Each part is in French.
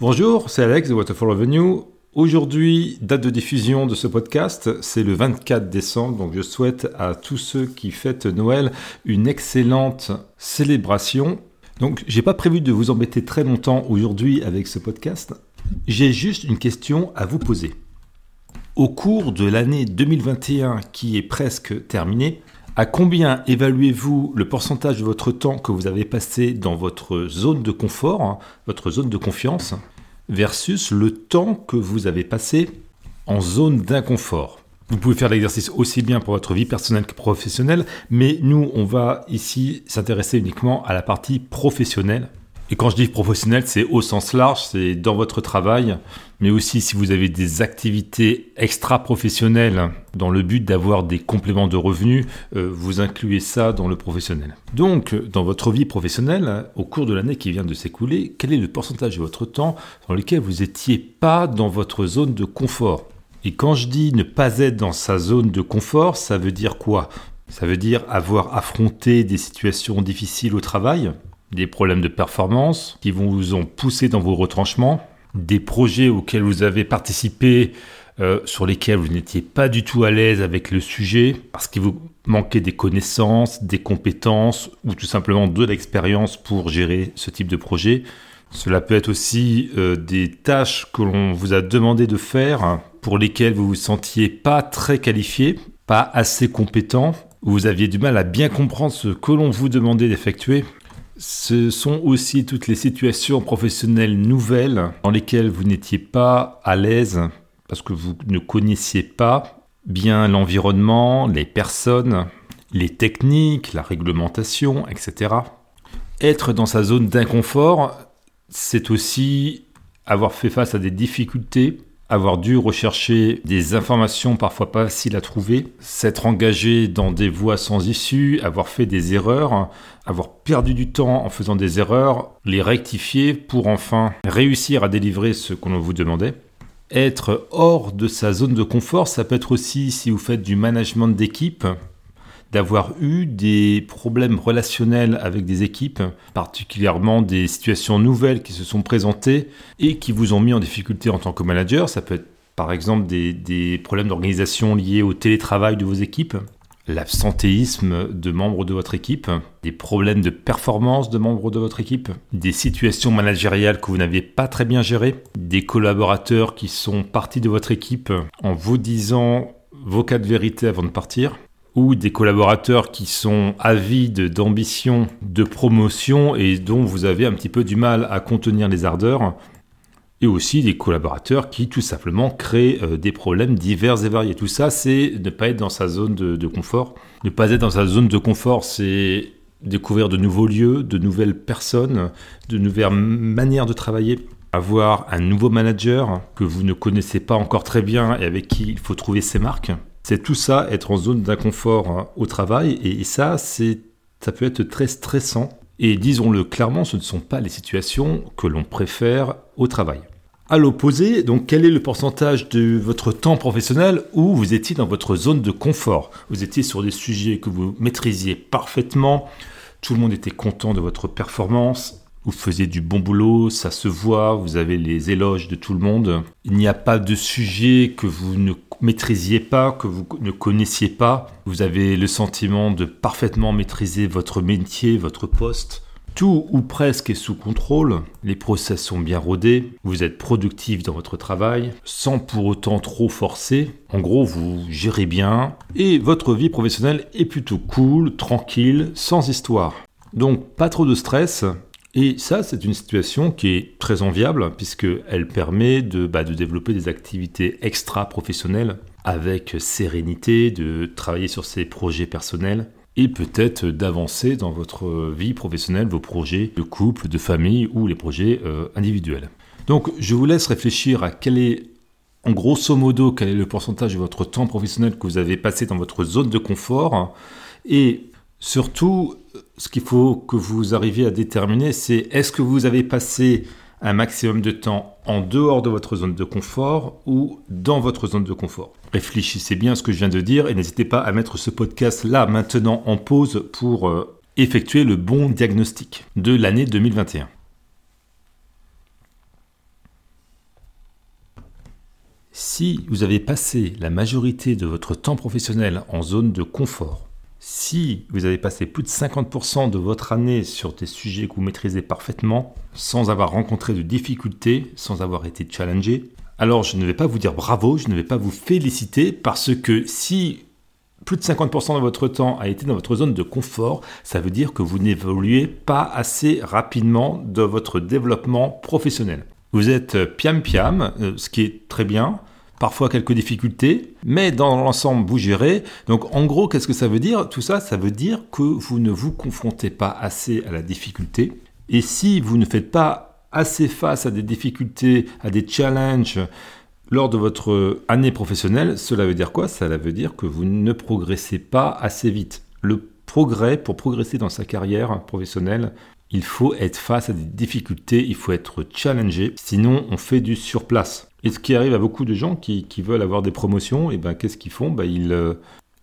Bonjour, c'est Alex de Waterfall Revenue. Aujourd'hui, date de diffusion de ce podcast, c'est le 24 décembre, donc je souhaite à tous ceux qui fêtent Noël une excellente célébration. Donc, j'ai pas prévu de vous embêter très longtemps aujourd'hui avec ce podcast. J'ai juste une question à vous poser. Au cours de l'année 2021 qui est presque terminée, à combien évaluez-vous le pourcentage de votre temps que vous avez passé dans votre zone de confort, hein, votre zone de confiance, versus le temps que vous avez passé en zone d'inconfort? Vous pouvez faire l'exercice aussi bien pour votre vie personnelle que professionnelle, mais nous, on va ici s'intéresser uniquement à la partie professionnelle et quand je dis professionnel, c'est au sens large, c'est dans votre travail, mais aussi si vous avez des activités extra-professionnelles dans le but d'avoir des compléments de revenus, euh, vous incluez ça dans le professionnel. Donc, dans votre vie professionnelle, au cours de l'année qui vient de s'écouler, quel est le pourcentage de votre temps dans lequel vous n'étiez pas dans votre zone de confort? Et quand je dis ne pas être dans sa zone de confort, ça veut dire quoi? Ça veut dire avoir affronté des situations difficiles au travail, des problèmes de performance qui vous ont poussé dans vos retranchements, des projets auxquels vous avez participé euh, sur lesquels vous n'étiez pas du tout à l'aise avec le sujet parce qu'il vous manquait des connaissances, des compétences ou tout simplement de l'expérience pour gérer ce type de projet. Cela peut être aussi euh, des tâches que l'on vous a demandé de faire pour lesquelles vous vous sentiez pas très qualifié, pas assez compétent, ou vous aviez du mal à bien comprendre ce que l'on vous demandait d'effectuer ce sont aussi toutes les situations professionnelles nouvelles dans lesquelles vous n'étiez pas à l'aise parce que vous ne connaissiez pas bien l'environnement, les personnes, les techniques, la réglementation, etc. Être dans sa zone d'inconfort, c'est aussi avoir fait face à des difficultés avoir dû rechercher des informations parfois pas faciles à trouver, s'être engagé dans des voies sans issue, avoir fait des erreurs, avoir perdu du temps en faisant des erreurs, les rectifier pour enfin réussir à délivrer ce qu'on vous demandait. Être hors de sa zone de confort, ça peut être aussi si vous faites du management d'équipe, d'avoir eu des problèmes relationnels avec des équipes, particulièrement des situations nouvelles qui se sont présentées et qui vous ont mis en difficulté en tant que manager. Ça peut être par exemple des, problèmes d'organisation liés au télétravail de vos équipes, l'absentéisme de membres de votre équipe, des problèmes de performance de membres de votre équipe, des situations managériales que vous n'aviez pas très bien gérées, des collaborateurs qui sont partis de votre équipe en vous disant vos cas de vérité avant de partir, ou des collaborateurs qui sont avides d'ambition, de promotion et dont vous avez un petit peu du mal à contenir les ardeurs, et aussi des collaborateurs qui tout simplement créent euh, des problèmes divers et variés. Tout ça, c'est ne pas être dans sa zone de, de confort. Ne pas être dans sa zone de confort, c'est découvrir de nouveaux lieux, de nouvelles personnes, de nouvelles manières de travailler avoir un nouveau manager que vous ne connaissez pas encore très bien et avec qui il faut trouver ses marques. C'est tout ça, être en zone d'inconfort hein, au travail, et ça, ça peut être très stressant. Et disons-le clairement, ce ne sont pas les situations que l'on préfère au travail. À l'opposé, donc quel est le pourcentage de votre temps professionnel où vous étiez dans votre zone de confort? Vous étiez sur des sujets que vous maîtrisiez parfaitement, tout le monde était content de votre performance, vous faisiez du bon boulot, ça se voit, vous avez les éloges de tout le monde. Il n'y a pas de sujet que vous ne maîtrisiez pas, que vous ne connaissiez pas. Vous avez le sentiment de parfaitement maîtriser votre métier, votre poste. Tout ou presque est sous contrôle, les process sont bien rodés, vous êtes productif dans votre travail, sans pour autant trop forcer. En gros, vous gérez bien et votre vie professionnelle est plutôt cool, tranquille, sans histoire. Donc pas trop de stress, et ça, c'est une situation qui est très enviable puisqu'elle permet de, bah, de développer des activités extra-professionnelles avec sérénité, de travailler sur ses projets personnels et peut-être d'avancer dans votre vie professionnelle, vos projets de couple, de famille ou les projets euh, individuels. Donc je vous laisse réfléchir à quel est, en grosso modo, quel est le pourcentage de votre temps professionnel que vous avez passé dans votre zone de confort et Surtout, ce qu'il faut que vous arriviez à déterminer, c'est est-ce que vous avez passé un maximum de temps en dehors de votre zone de confort ou dans votre zone de confort. Réfléchissez bien à ce que je viens de dire et n'hésitez pas à mettre ce podcast là maintenant en pause pour euh, effectuer le bon diagnostic de l'année 2021. Si vous avez passé la majorité de votre temps professionnel en zone de confort, si vous avez passé plus de 50% de votre année sur des sujets que vous maîtrisez parfaitement, sans avoir rencontré de difficultés, sans avoir été challengé, alors je ne vais pas vous dire bravo, je ne vais pas vous féliciter parce que si plus de 50% de votre temps a été dans votre zone de confort, ça veut dire que vous n'évoluez pas assez rapidement dans votre développement professionnel. Vous êtes piam piam, euh, ce qui est très bien, parfois quelques difficultés, mais dans l'ensemble, vous gérez. Donc en gros, qu'est-ce que ça veut dire? Tout ça, ça veut dire que vous ne vous confrontez pas assez à la difficulté. Et si vous ne faites pas assez face à des difficultés, à des challenges lors de votre année professionnelle, cela veut dire quoi? Cela veut dire que vous ne progressez pas assez vite. Le progrès, pour progresser dans sa carrière professionnelle, il faut être face à des difficultés, il faut être challengé, sinon on fait du surplace. Et ce qui arrive à beaucoup de gens qui, veulent avoir des promotions, et eh ben qu'est-ce qu'ils font? Ben, ils, euh,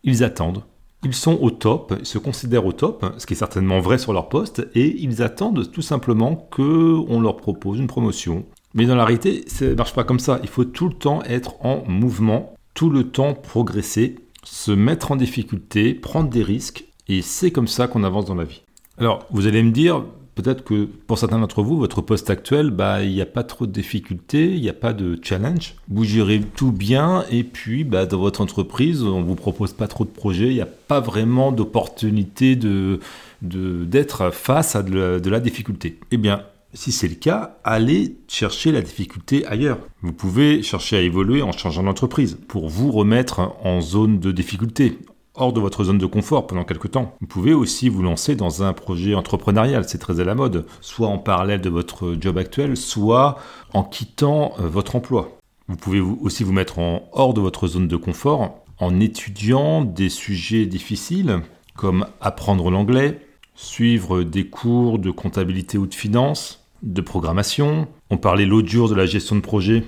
ils attendent. Ils sont au top, ils se considèrent au top, ce qui est certainement vrai sur leur poste, et ils attendent tout simplement qu'on leur propose une promotion. Mais dans la réalité, ça ne marche pas comme ça. Il faut tout le temps être en mouvement, tout le temps progresser, se mettre en difficulté, prendre des risques, et c'est comme ça qu'on avance dans la vie. Alors, vous allez me dire, peut-être que pour certains d'entre vous, votre poste actuel, bah, il n'y a pas trop de difficultés, il n'y a pas de challenge. Vous gérez tout bien et puis bah, dans votre entreprise, on ne vous propose pas trop de projets, il n'y a pas vraiment d'opportunité de, d'être face à de la, difficulté. Eh bien, si c'est le cas, allez chercher la difficulté ailleurs. Vous pouvez chercher à évoluer en changeant d'entreprise pour vous remettre en zone de difficulté, hors de votre zone de confort pendant quelques temps. Vous pouvez aussi vous lancer dans un projet entrepreneurial, c'est très à la mode, soit en parallèle de votre job actuel, soit en quittant euh, votre emploi. Vous pouvez aussi vous mettre en hors de votre zone de confort en étudiant des sujets difficiles comme apprendre l'anglais, suivre des cours de comptabilité ou de finance, de programmation. On parlait l'autre jour de la gestion de projet.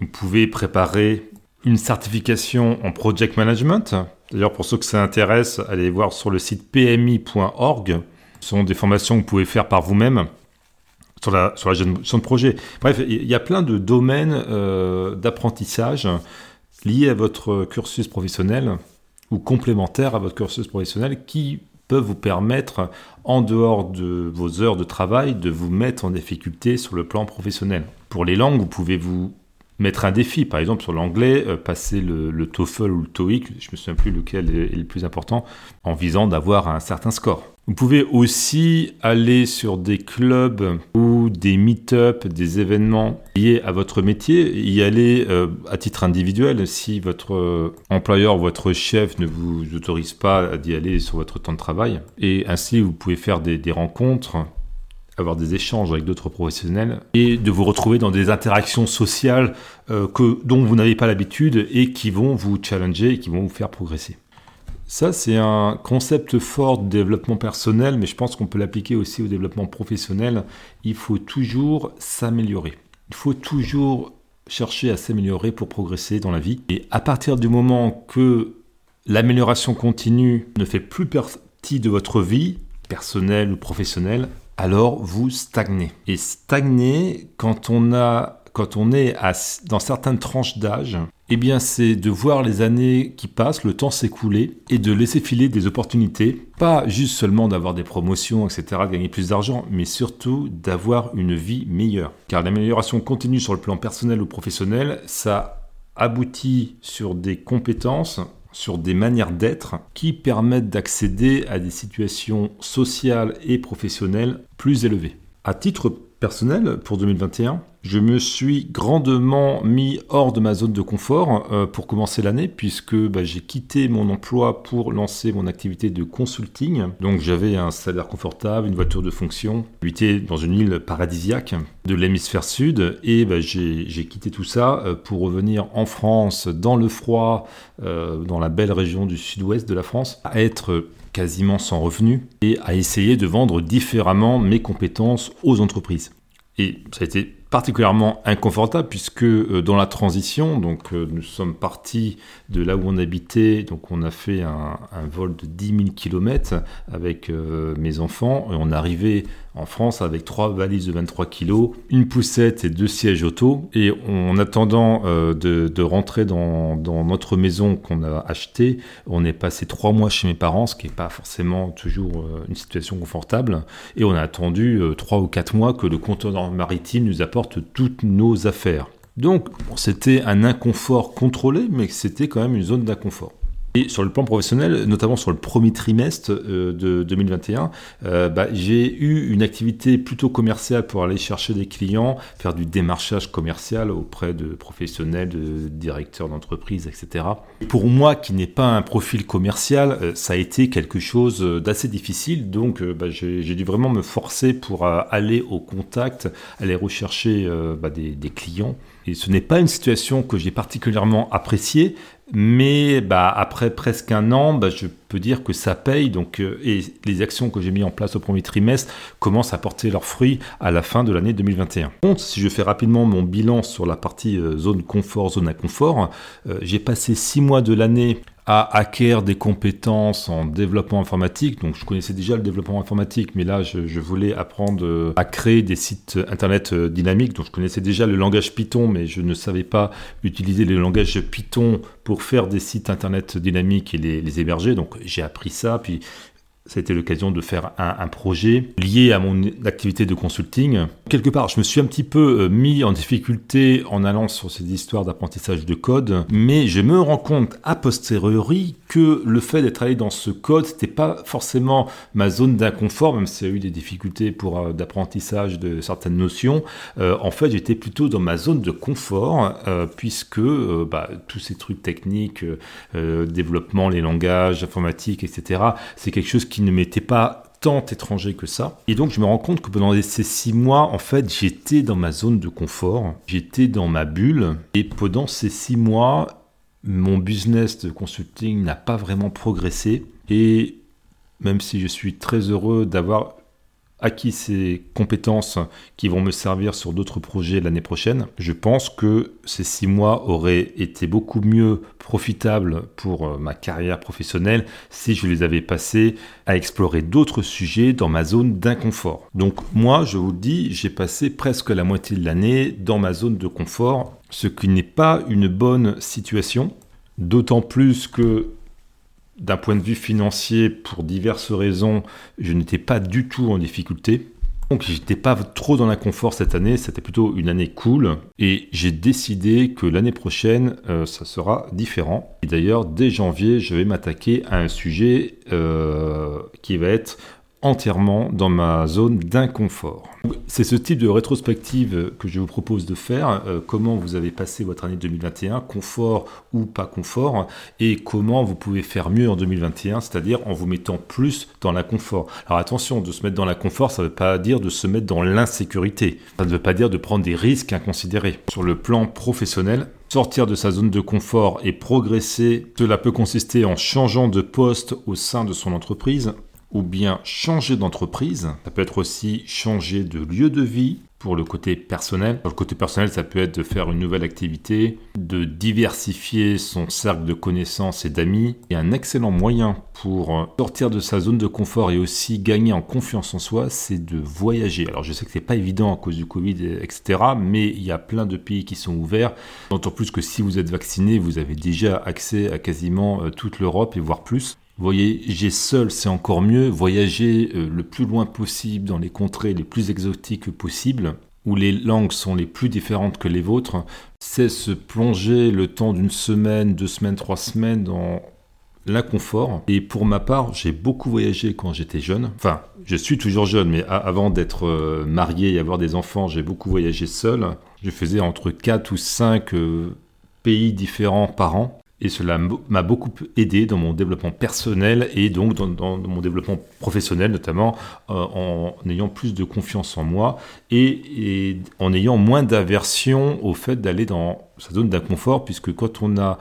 Vous pouvez préparer une certification en project management D'ailleurs, pour ceux que ça intéresse, allez voir sur le site pmi.org. Ce sont des formations que vous pouvez faire par vous-même sur la, sur gestion de projet. Bref, il y a plein de domaines euh, d'apprentissage liés à votre cursus professionnel ou complémentaires à votre cursus professionnel qui peuvent vous permettre, en dehors de vos heures de travail, de vous mettre en difficulté sur le plan professionnel. Pour les langues, vous pouvez vous mettre un défi, par exemple sur l'anglais, euh, passer le, TOEFL ou le TOEIC, je me souviens plus lequel est, le plus important, en visant d'avoir un certain score. Vous pouvez aussi aller sur des clubs ou des meet-up, des événements liés à votre métier, y aller euh, à titre individuel si votre euh, employeur ou votre chef ne vous autorise pas d'y aller sur votre temps de travail. Et ainsi, vous pouvez faire des, des rencontres avoir des échanges avec d'autres professionnels et de vous retrouver dans des interactions sociales euh, que, dont vous n'avez pas l'habitude et qui vont vous challenger et qui vont vous faire progresser. Ça, c'est un concept fort de développement personnel, mais je pense qu'on peut l'appliquer aussi au développement professionnel. Il faut toujours s'améliorer. Il faut toujours chercher à s'améliorer pour progresser dans la vie. Et à partir du moment que l'amélioration continue ne fait plus partie de votre vie, personnelle ou professionnelle, alors vous stagnez. Et stagner, quand on, a, quand on est dans certaines tranches d'âge, eh bien c'est de voir les années qui passent, le temps s'écouler, et de laisser filer des opportunités, pas juste seulement d'avoir des promotions, etc., de gagner plus d'argent, mais surtout d'avoir une vie meilleure. Car l'amélioration continue sur le plan personnel ou professionnel, ça aboutit sur des compétences sur des manières d'être qui permettent d'accéder à des situations sociales et professionnelles plus élevées. Personnel, pour 2021, je me suis grandement mis hors de ma zone de confort euh, pour commencer l'année puisque bah, j'ai quitté mon emploi pour lancer mon activité de consulting. Donc j'avais un salaire confortable, une voiture de fonction, j'habitais dans une île paradisiaque de l'hémisphère sud et bah, j'ai quitté tout ça euh, pour revenir en France dans le froid, euh, dans la belle région du sud-ouest de la France, à être quasiment sans revenu et à essayer de vendre différemment mes compétences aux entreprises. Et ça a été particulièrement inconfortable puisque euh, dans la transition, donc euh, nous sommes partis de là où on habitait, donc on a fait un, vol de 10 000 km avec euh, mes enfants et on arrivait en France avec trois valises de 23 kg, une poussette et deux sièges auto. Et en attendant euh, de, rentrer dans, notre maison qu'on a achetée, on est passé trois mois chez mes parents, ce qui n'est pas forcément toujours euh, une situation confortable. Et on a attendu euh, trois ou quatre mois que le conteneur maritime nous apporte toutes nos affaires. Donc c'était un inconfort contrôlé, mais c'était quand même une zone d'inconfort. Et sur le plan professionnel, notamment sur le premier trimestre euh, de 2021, euh, bah, j'ai eu une activité plutôt commerciale pour aller chercher des clients, faire du démarchage commercial auprès de professionnels, de directeurs d'entreprise, etc. Pour moi, qui n'ai pas un profil commercial, euh, ça a été quelque chose d'assez difficile. Donc, bah, j'ai dû vraiment me forcer pour aller au contact, aller rechercher bah, des, des clients. Ce n'est pas une situation que j'ai particulièrement appréciée, mais bah, après presque un an, bah, je peux dire que ça paye. Donc, euh, et les actions que j'ai mis en place au premier trimestre commencent à porter leurs fruits à la fin de l'année 2021. Contre, si je fais rapidement mon bilan sur la partie euh, zone confort, zone inconfort, euh, j'ai passé six mois de l'année à acquérir des compétences en développement informatique. Donc je connaissais déjà le développement informatique, mais là je, voulais apprendre euh, à créer des sites internet euh, dynamiques. Donc je connaissais déjà le langage Python, mais je ne savais pas utiliser le langage Python pour faire des sites internet dynamiques et les, les héberger. Donc j'ai appris ça, puis ça a été l'occasion de faire un, projet lié à mon activité de consulting. Quelque part, je me suis un petit peu euh, mis en difficulté en allant sur ces histoires d'apprentissage de code, mais je me rends compte a posteriori que le fait d'être allé dans ce code, c'était pas forcément ma zone d'inconfort, même s'il y a eu des difficultés pour euh, d'apprentissage de certaines notions. Euh, en fait, j'étais plutôt dans ma zone de confort, puisque bah, tous ces trucs techniques, développement, les langages informatiques, etc., c'est quelque chose qui qui ne m'était pas tant étranger que ça. Et donc je me rends compte que pendant ces six mois, en fait, j'étais dans ma zone de confort, j'étais dans ma bulle. Et pendant ces six mois, mon business de consulting n'a pas vraiment progressé. Et même si je suis très heureux d'avoir acquis ces compétences qui vont me servir sur d'autres projets l'année prochaine. Je pense que ces six mois auraient été beaucoup mieux profitables pour euh, ma carrière professionnelle si je les avais passés à explorer d'autres sujets dans ma zone d'inconfort. Donc moi, je vous le dis, j'ai passé presque la moitié de l'année dans ma zone de confort, ce qui n'est pas une bonne situation. D'autant plus que d'un point de vue financier, pour diverses raisons, je n'étais pas du tout en difficulté. Donc j'étais pas trop dans l'inconfort cette année, c'était plutôt une année cool et j'ai décidé que l'année prochaine euh, ça sera différent. Et d'ailleurs dès janvier je vais m'attaquer à un sujet euh, qui va être entièrement dans ma zone d'inconfort. C'est ce type de rétrospective que je vous propose de faire, euh, comment vous avez passé votre année 2021, confort ou pas confort, et comment vous pouvez faire mieux en 2021, c'est-à-dire en vous mettant plus dans l'inconfort. Alors attention, de se mettre dans l'inconfort, ça ne veut pas dire de se mettre dans l'insécurité, ça ne veut pas dire de prendre des risques inconsidérés. Sur le plan professionnel, sortir de sa zone de confort et progresser, cela peut consister en changeant de poste au sein de son entreprise, ou bien changer d'entreprise. Ça peut être aussi changer de lieu de vie pour le côté personnel. Pour le côté personnel, ça peut être de faire une nouvelle activité, de diversifier son cercle de connaissances et d'amis. Et un excellent moyen pour sortir de sa zone de confort et aussi gagner en confiance en soi, c'est de voyager. Alors je sais que c'est pas évident à cause du Covid, etc. Mais il y a plein de pays qui sont ouverts. D'autant plus que si vous êtes vacciné, vous avez déjà accès à quasiment euh, toute l'Europe et voire plus. Voyager seul, c'est encore mieux. Voyager euh, le plus loin possible dans les contrées les plus exotiques possibles, où les langues sont les plus différentes que les vôtres, c'est se plonger le temps d'une semaine, deux semaines, trois semaines dans l'inconfort. Et pour ma part, j'ai beaucoup voyagé quand j'étais jeune. Enfin, je suis toujours jeune, mais avant d'être euh, marié et avoir des enfants, j'ai beaucoup voyagé seul. Je faisais entre 4 ou 5 euh, pays différents par an. Et cela m'a beaucoup aidé dans mon développement personnel et donc dans, mon développement professionnel, notamment euh, en ayant plus de confiance en moi et, en ayant moins d'aversion au fait d'aller dans sa zone d'inconfort, puisque quand on a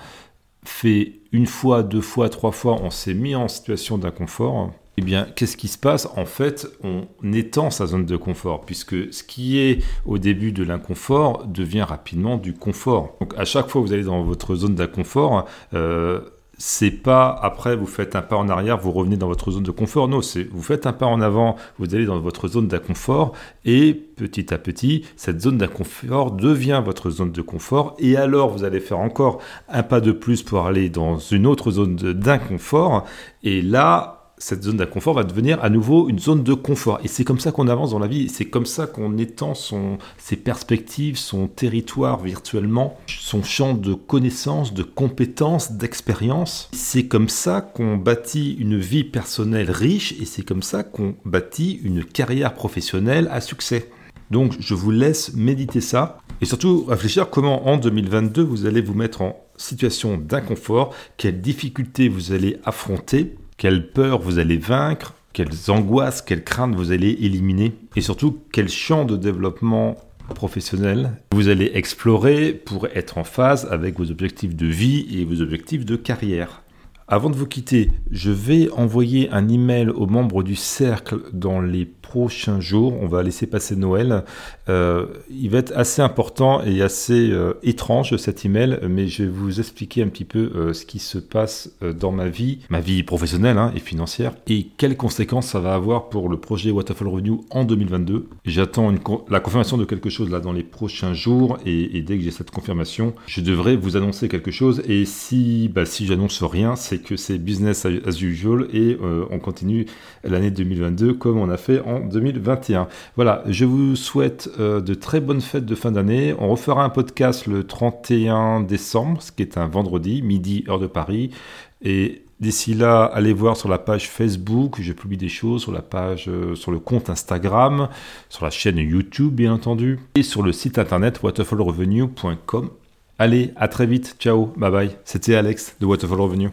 fait une fois, deux fois, trois fois, on s'est mis en situation d'inconfort, eh bien, qu'est-ce qui se passe En fait, on étend sa zone de confort, puisque ce qui est au début de l'inconfort devient rapidement du confort. Donc, à chaque fois que vous allez dans votre zone d'inconfort, euh, c'est pas après vous faites un pas en arrière, vous revenez dans votre zone de confort. Non, c'est vous faites un pas en avant, vous allez dans votre zone d'inconfort et petit à petit, cette zone d'inconfort devient votre zone de confort et alors vous allez faire encore un pas de plus pour aller dans une autre zone d'inconfort et là cette zone d'inconfort va devenir à nouveau une zone de confort. Et c'est comme ça qu'on avance dans la vie, c'est comme ça qu'on étend son, ses perspectives, son territoire virtuellement, son champ de connaissances, de compétences, d'expérience. C'est comme ça qu'on bâtit une vie personnelle riche et c'est comme ça qu'on bâtit une carrière professionnelle à succès. Donc je vous laisse méditer ça et surtout réfléchir comment en 2022 vous allez vous mettre en situation d'inconfort, quelles difficultés vous allez affronter quelle peur vous allez vaincre, quelles angoisses, quelles craintes vous allez éliminer, et surtout quel champ de développement professionnel vous allez explorer pour être en phase avec vos objectifs de vie et vos objectifs de carrière. Avant de vous quitter, je vais envoyer un email aux membres du cercle dans les prochains jours. On va laisser passer Noël. Euh, il va être assez important et assez euh, étrange cet email, mais je vais vous expliquer un petit peu euh, ce qui se passe dans ma vie, ma vie professionnelle hein, et financière, et quelles conséquences ça va avoir pour le projet Waterfall Revenue en 2022. J'attends la confirmation de quelque chose là dans les prochains jours, et, dès que j'ai cette confirmation, je devrais vous annoncer quelque chose. Et si, bah, si j'annonce rien, c'est que c'est business as usual et on continue l'année 2022 comme on a fait en 2021. Voilà, je vous souhaite euh, de très bonnes fêtes de fin d'année. On refera un podcast le 31 décembre, ce qui est un vendredi, midi heure de Paris. Et D'ici là, allez voir sur la page Facebook, je publie des choses sur la page, euh, sur le compte Instagram, sur la chaîne YouTube bien entendu, et sur le site internet waterfallrevenue.com. Allez, à très vite, ciao, bye bye. C'était Alex de Waterfall Revenue.